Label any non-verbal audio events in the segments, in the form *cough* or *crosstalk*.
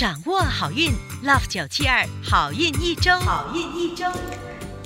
掌握好运，Love 九七二好运一周，好运一周。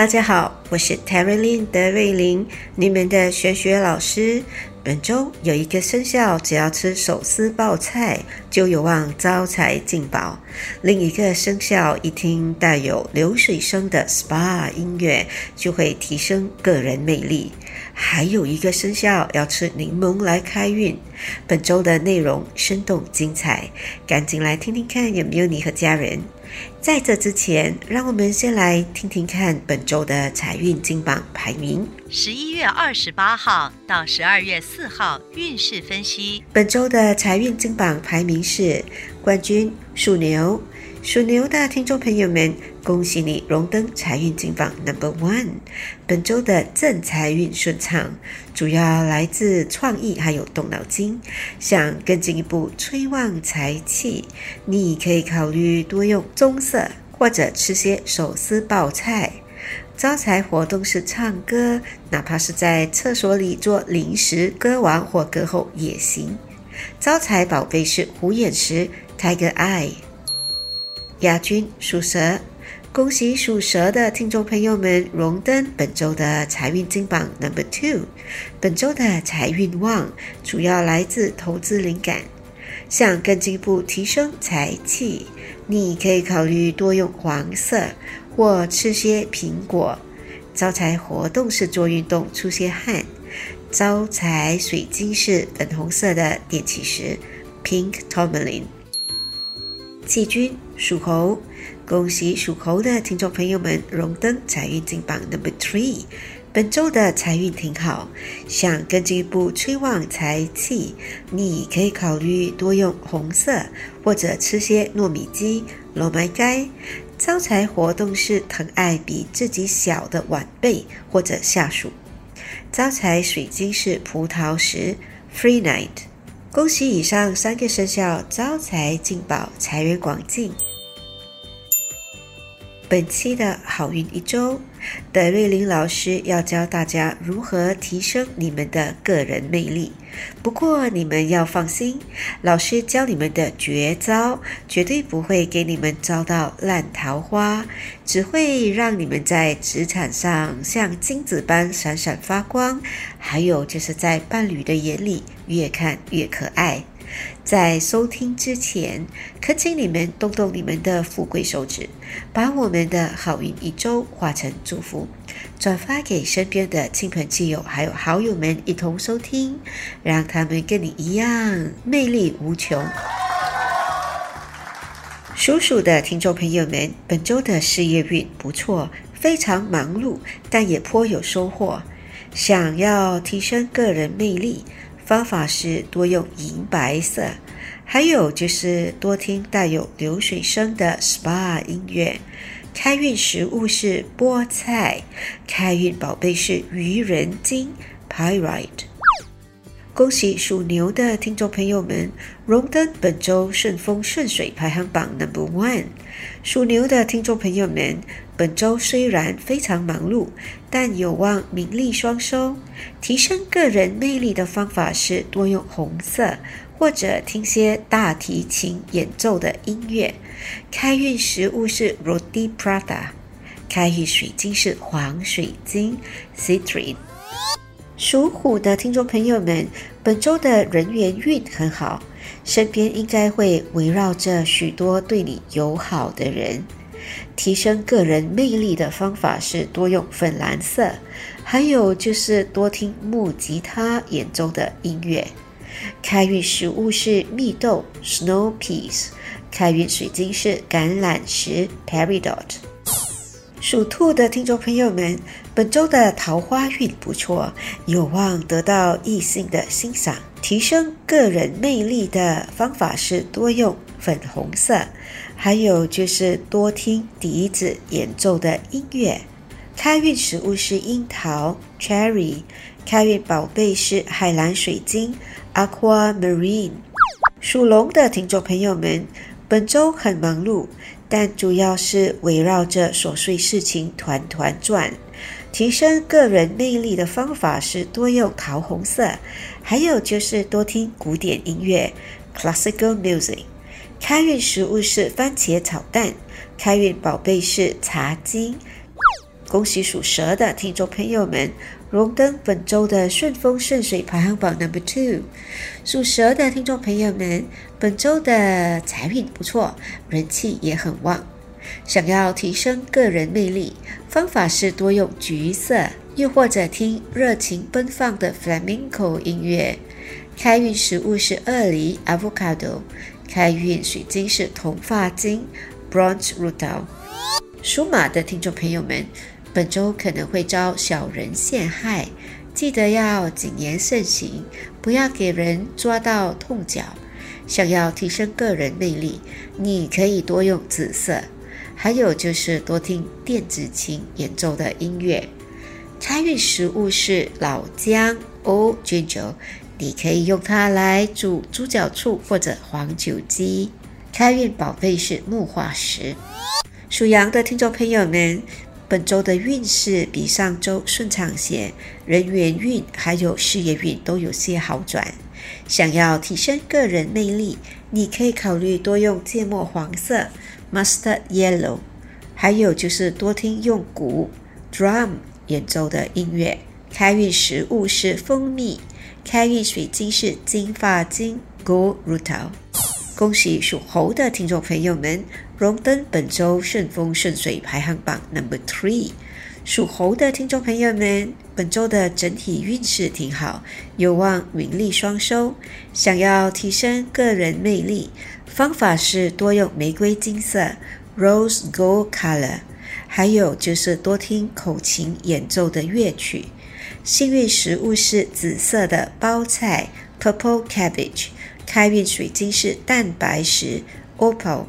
大家好，我是 Terry Lin 德瑞琳，你们的玄学老师。本周有一个生肖，只要吃手撕爆菜，就有望招财进宝；另一个生肖一听带有流水声的 SPA 音乐，就会提升个人魅力；还有一个生肖要吃柠檬来开运。本周的内容生动精彩，赶紧来听听看有没有你和家人。在这之前，让我们先来听听看本周的财运金榜排名。十一月二十八号到十二月四号运势分析。本周的财运金榜排名是冠军属牛。属牛的听众朋友们，恭喜你荣登财运金榜 Number One。本周的正财运顺畅，主要来自创意还有动脑筋。想更进一步催旺财气，你可以考虑多用棕色，或者吃些手撕爆菜。招财活动是唱歌，哪怕是在厕所里做临时歌王或歌后也行。招财宝贝是虎眼石 Tiger Eye。亚军属蛇，恭喜属蛇的听众朋友们荣登本周的财运金榜 Number Two。本周的财运旺，主要来自投资灵感。想更进一步提升财气，你可以考虑多用黄色或吃些苹果。招财活动是做运动出些汗。招财水晶是粉红色的电气石 Pink Tourmaline。季军属猴，恭喜属猴的听众朋友们荣登财运金榜 Number Three。本周的财运挺好，想更进一步催旺财气，你可以考虑多用红色，或者吃些糯米鸡、糯米鸡。招财活动是疼爱比自己小的晚辈或者下属。招财水晶是葡萄石 Free Night。恭喜以上三个生肖招财进宝，财源广进。本期的好运一周，德瑞琳老师要教大家如何提升你们的个人魅力。不过你们要放心，老师教你们的绝招绝对不会给你们招到烂桃花，只会让你们在职场上像金子般闪闪发光，还有就是在伴侣的眼里越看越可爱。在收听之前，恳请你们动动你们的富贵手指，把我们的好运一周化成祝福，转发给身边的亲朋戚友还有好友们一同收听，让他们跟你一样魅力无穷。属鼠的听众朋友们，本周的事业运不错，非常忙碌，但也颇有收获。想要提升个人魅力。方法是多用银白色，还有就是多听带有流水声的 SPA 音乐。开运食物是菠菜，开运宝贝是愚人金 Pyrite。恭喜属牛的听众朋友们荣登本周顺风顺水排行榜 Number One。属牛的听众朋友们，本周虽然非常忙碌，但有望名利双收。提升个人魅力的方法是多用红色，或者听些大提琴演奏的音乐。开运食物是 Roti Prata，开运水晶是黄水晶 Citrine。属虎的听众朋友们，本周的人缘运很好，身边应该会围绕着许多对你友好的人。提升个人魅力的方法是多用粉蓝色，还有就是多听木吉他演奏的音乐。开运食物是蜜豆 （Snow Peas），开运水晶是橄榄石 （Peridot）。属兔的听众朋友们，本周的桃花运不错，有望得到异性的欣赏。提升个人魅力的方法是多用粉红色，还有就是多听笛子演奏的音乐。开运食物是樱桃 （Cherry），开运宝贝是海蓝水晶 （Aquamarine）。属龙的听众朋友们，本周很忙碌。但主要是围绕着琐碎事情团团转。提升个人魅力的方法是多用桃红色，还有就是多听古典音乐 （classical music）。开运食物是番茄炒蛋，开运宝贝是茶巾。恭喜属蛇的听众朋友们，荣登本周的顺风顺水排行榜 number two。属蛇的听众朋友们，本周的财运不错，人气也很旺。想要提升个人魅力，方法是多用橘色，又或者听热情奔放的 flamenco 音乐。开运食物是鳄梨 avocado，开运水晶是铜发晶 bronze rutil。属马的听众朋友们。本周可能会遭小人陷害，记得要谨言慎行，不要给人抓到痛脚。想要提升个人魅力，你可以多用紫色，还有就是多听电子琴演奏的音乐。开运食物是老姜 （old ginger，你可以用它来煮猪脚醋或者黄酒鸡。开运宝贝是木化石。属羊的听众朋友们。本周的运势比上周顺畅些，人缘运还有事业运都有些好转。想要提升个人魅力，你可以考虑多用芥末黄色 （mustard yellow），还有就是多听用鼓 *noise* 演奏的音乐。开运食物是蜂蜜，开运水晶是金发晶 （gold rutil）。恭喜属猴的听众朋友们，荣登本周顺风顺水排行榜 number three。属猴的听众朋友们，本周的整体运势挺好，有望名利双收。想要提升个人魅力，方法是多用玫瑰金色 （rose gold color），还有就是多听口琴演奏的乐曲。幸运食物是紫色的包菜 （purple cabbage）。开运水晶是蛋白石 （opal）。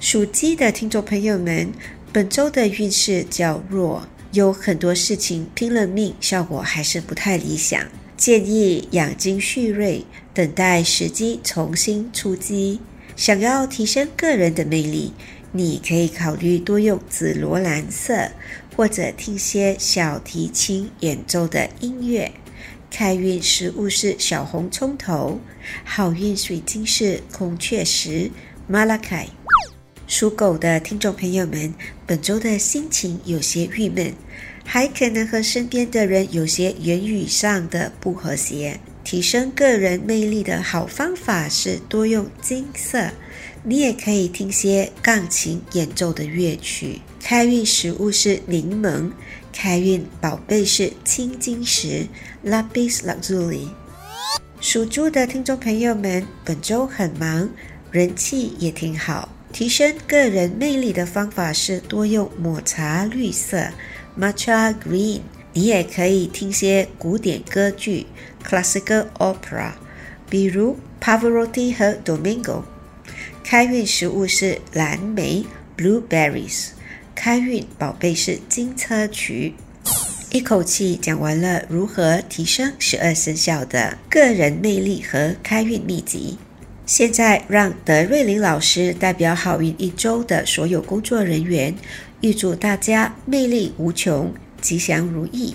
属鸡的听众朋友们，本周的运势较弱，有很多事情拼了命，效果还是不太理想。建议养精蓄锐，等待时机重新出击。想要提升个人的魅力，你可以考虑多用紫罗兰色，或者听些小提琴演奏的音乐。开运食物是小红葱头，好运水晶是孔雀石 （Malachi）。属狗的听众朋友们，本周的心情有些郁闷，还可能和身边的人有些言语上的不和谐。提升个人魅力的好方法是多用金色，你也可以听些钢琴演奏的乐曲。开运食物是柠檬。开运宝贝是青金石 （Lapis Lazuli）。属猪的听众朋友们，本周很忙，人气也挺好。提升个人魅力的方法是多用抹茶绿色 （Matcha Green）。你也可以听些古典歌剧 （Classical Opera），比如 Pavarotti 和 Domingo。开运食物是蓝莓 （Blueberries）。开运宝贝是金车渠。一口气讲完了如何提升十二生肖的个人魅力和开运秘籍。现在让德瑞琳老师代表好运一周的所有工作人员，预祝大家魅力无穷，吉祥如意。